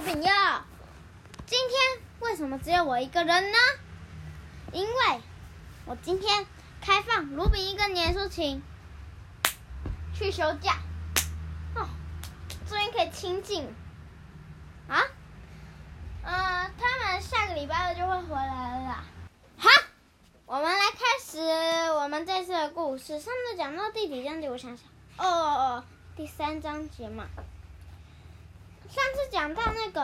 鲁饼哟。今天为什么只有我一个人呢？因为我今天开放卢比一个年书勤去休假哦，终于可以清静啊。嗯、呃，他们下个礼拜二就会回来了。好，我们来开始我们这次的故事。上次讲到第几章节？我想想，哦哦哦，第三章节嘛。上次讲到那个，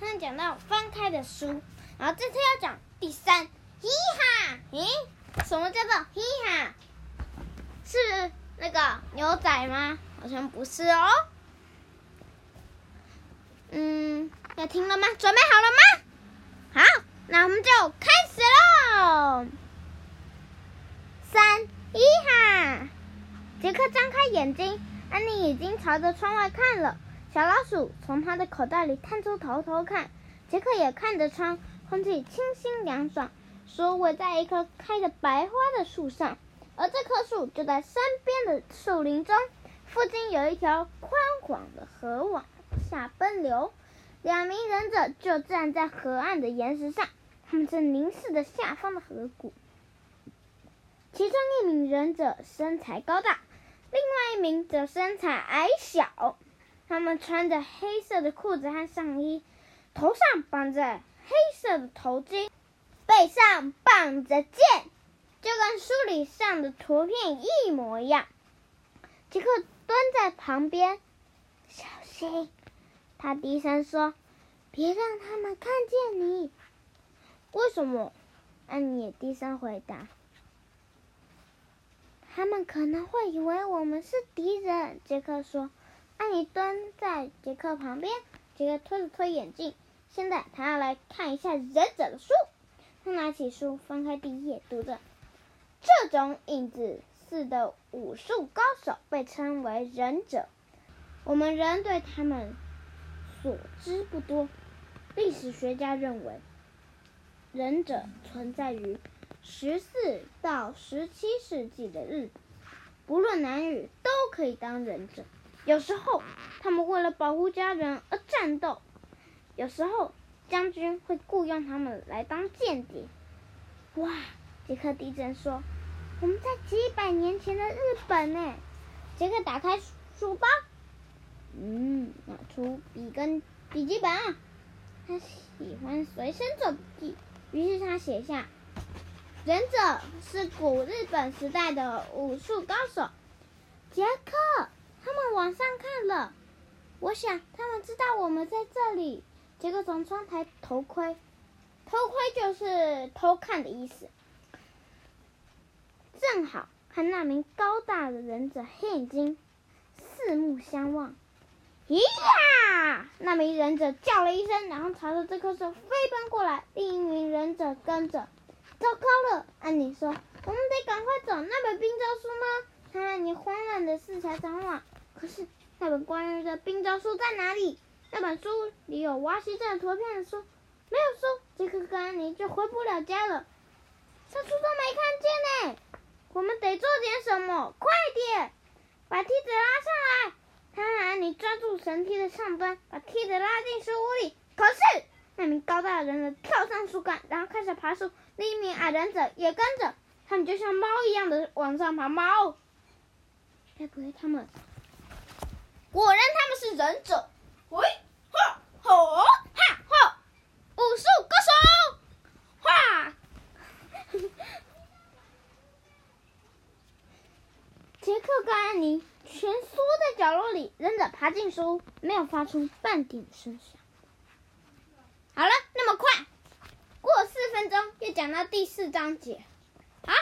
上次讲到翻开的书，然后这次要讲第三，嘻哈，咦，什么叫做嘻哈？是那个牛仔吗？好像不是哦。嗯，要听了吗？准备好了吗？好，那我们就开始喽。三，嘻哈，杰克张开眼睛。安妮已经朝着窗外看了。小老鼠从他的口袋里探出头，偷看。杰克也看着窗，空气清新凉爽。书围在一棵开着白花的树上，而这棵树就在山边的树林中。附近有一条宽广的河往下奔流。两名忍者就站在河岸的岩石上，他们正凝视着下方的河谷。其中一名忍者身材高大。另外一名则身材矮小，他们穿着黑色的裤子和上衣，头上绑着黑色的头巾，背上绑着剑，就跟书里上的图片一模一样。杰克蹲在旁边，小心，他低声说：“别让他们看见你。”为什么？安妮也低声回答。他们可能会以为我们是敌人，杰克说。安妮蹲在杰克旁边，杰克推了推眼镜。现在他要来看一下忍者的书。他拿起书，翻开第一页，读着：“这种影子似的武术高手被称为忍者。我们人对他们所知不多。历史学家认为，忍者存在于。”十四到十七世纪的日本，不论男女都可以当忍者。有时候，他们为了保护家人而战斗；有时候，将军会雇佣他们来当间谍。哇！杰克低声说：“我们在几百年前的日本呢。”杰克打开书包，嗯，拿出笔跟笔记本。他喜欢随身做笔记，于是他写下。忍者是古日本时代的武术高手。杰克，他们往上看了。我想他们知道我们在这里。杰克从窗台偷窥，偷窥就是偷看的意思。正好和那名高大的忍者黑眼睛四目相望。咦呀！那名忍者叫了一声，然后朝着这棵树飞奔过来。另一名忍者跟着。糟糕了，安妮说：“我们得赶快找。那本冰招书呢？”他安妮慌乱的四下张望。可是那本关于的冰招书在哪里？那本书里有挖西镇图片的书没有书。杰克跟安妮就回不了家了。这书都没看见呢。我们得做点什么，快点！把梯子拉上来。他和安妮抓住绳梯的上端，把梯子拉进书屋里。可是那名高大的忍者跳上树干，然后开始爬树。另一名矮忍者也跟着，他们就像猫一样的往上爬。猫，该不会他们？果然他们是忍者。喂，哈，吼，哈，吼，武术歌手，哇！杰克跟安妮蜷缩在角落里，忍者爬进书，没有发出半点声响。好了，那么快。过四分钟，又讲到第四章节。好，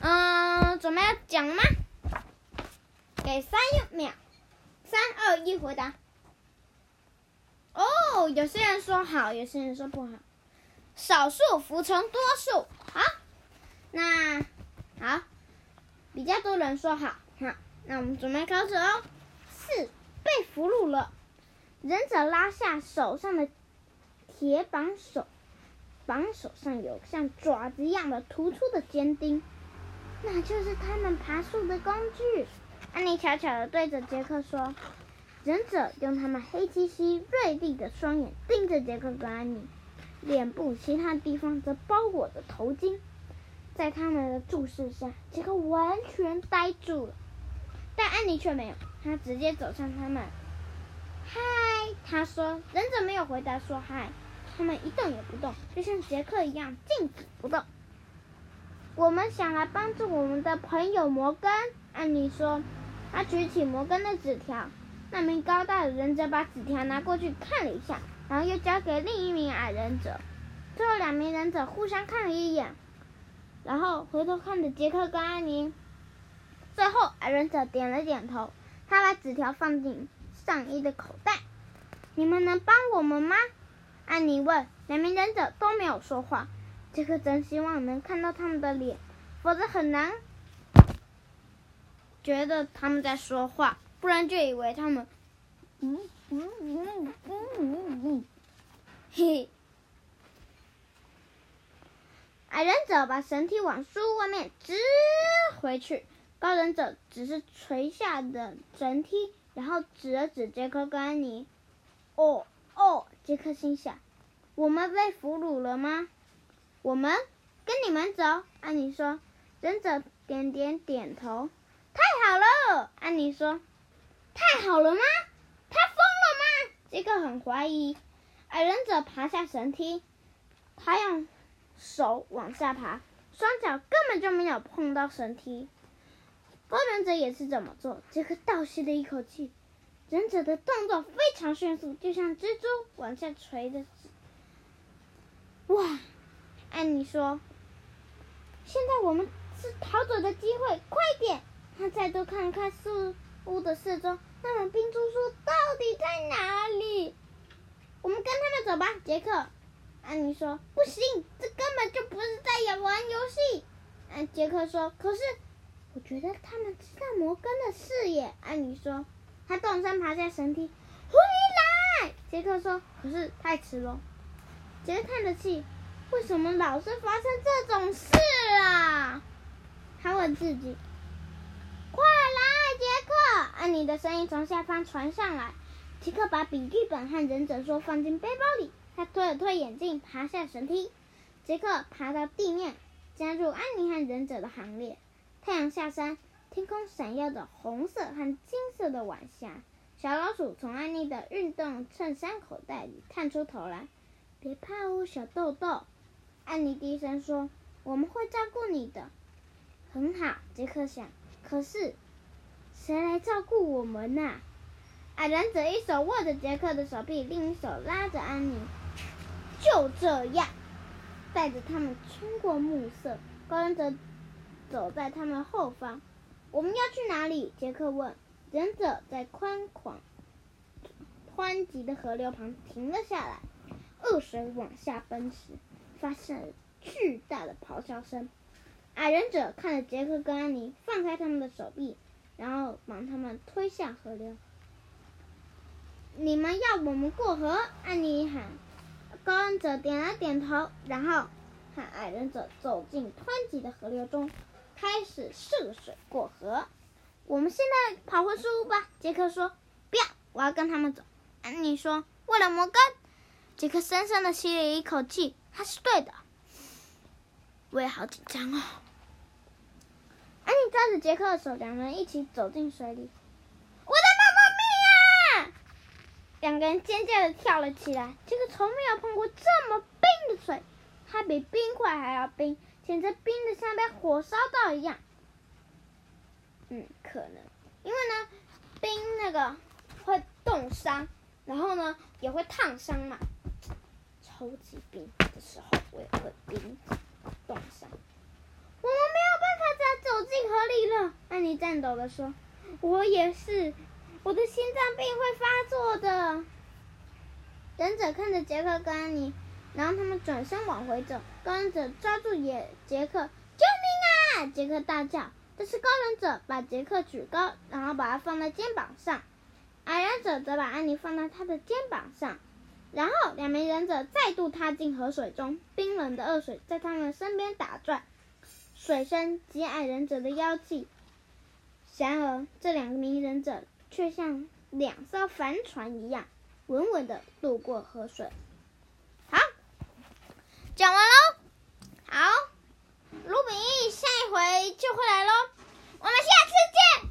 嗯，准备要讲了吗？给三秒，三二一，回答。哦，有些人说好，有些人说不好。少数服从多数。好，那好，比较多人说好。好，那我们准备开始哦。四，被俘虏了。忍者拉下手上的铁绑手。绑手上有像爪子一样的突出的尖钉，那就是他们爬树的工具。安妮悄悄地对着杰克说：“忍者用他们黑漆漆、锐利的双眼盯着杰克和安妮，脸部其他地方则包裹着头巾。在他们的注视下，杰克完全呆住了，但安妮却没有，她直接走向他们。嗨，他说。忍者没有回答说嗨，他们一动也不动，就像杰克一样静止不动。我们想来帮助我们的朋友摩根，安妮说。他举起摩根的纸条，那名高大的忍者把纸条拿过去看了一下，然后又交给另一名矮忍者。最后两名忍者互相看了一眼。然后回头看着杰克跟安妮，最后矮忍者点了点头，他把纸条放进上衣的口袋。你们能帮我们吗？安妮问。两名忍者都没有说话。杰克真希望能看到他们的脸，否则很难觉得他们在说话，不然就以为他们……嗯嗯嗯嗯嗯嗯，嘿嘿。矮忍者把绳梯往书屋外面支回去，高忍者只是垂下的绳梯，然后指了指杰克跟安妮。哦哦，杰克心想：我们被俘虏了吗？我们跟你们走。安妮说。忍者点点点头。太好了，安妮说。太好了吗？他疯了吗？杰克很怀疑。矮忍者爬下绳梯，他用。手往下爬，双脚根本就没有碰到绳梯。高忍者也是这么做。杰克倒吸了一口气，忍者的动作非常迅速，就像蜘蛛往下垂的。哇！安妮说：“现在我们是逃走的机会，快点！”他再度看了看树屋的四周，那本冰珠书到底在哪里？我们跟他们走吧，杰克。安妮说：“不行，这根本就不是在玩游戏。”安杰克说：“可是，我觉得他们知道摩根的事耶。”安妮说：“他动身爬下绳梯，回来。”杰克说：“可是太迟了。”杰克叹着气：“为什么老是发生这种事啊？”他问自己：“快来，杰克！”安妮的声音从下方传上来。杰克把笔记本和忍者说放进背包里。他推了推眼镜，爬下绳梯。杰克爬到地面，加入安妮和忍者的行列。太阳下山，天空闪耀着红色和金色的晚霞。小老鼠从安妮的运动衬衫口袋里探出头来：“别怕哦，小豆豆。”安妮低声说：“我们会照顾你的。”很好，杰克想。可是，谁来照顾我们呢？矮人者一手握着杰克的手臂，另一手拉着安妮。就这样，带着他们穿过暮色，高人者走在他们后方。我们要去哪里？杰克问。忍者在宽广、湍急的河流旁停了下来。恶水往下奔时，发现了巨大的咆哮声。矮忍者看着杰克跟安妮，放开他们的手臂，然后帮他们推下河流。你们要我们过河？安妮喊。高忍者点了点头，然后和矮忍者走进湍急的河流中，开始涉水过河。我们现在跑回树屋吧，杰克说。不要，我要跟他们走。安妮说。为了摩根，杰克深深的吸了一口气。他是对的。我也好紧张哦。安妮抓着杰克的手，两人一起走进水里。我的妈咪啊两个人尖叫的跳了起来。杰克从没有碰过这么冰的水，它比冰块还要冰，简直冰的像被火烧到一样。嗯，可能因为呢，冰那个会冻伤，然后呢也会烫伤嘛。超级冰的时候，我也会冰冻伤。我们没有办法再走进河里了，安妮颤抖的说：“我也是。”我的心脏病会发作的。忍者看着杰克跟安妮，然后他们转身往回走。高忍者抓住也杰克，救命啊！杰克大叫。这是高忍者把杰克举高，然后把他放在肩膀上。矮忍者则把安妮放在他的肩膀上。然后两名忍者再度踏进河水中，冰冷的恶水在他们身边打转，水深及矮忍者的腰际。然而这两名忍者。却像两艘帆船一样，稳稳地渡过河水。讲完喽，好，卢明义，下一回就会来喽，我们下次见。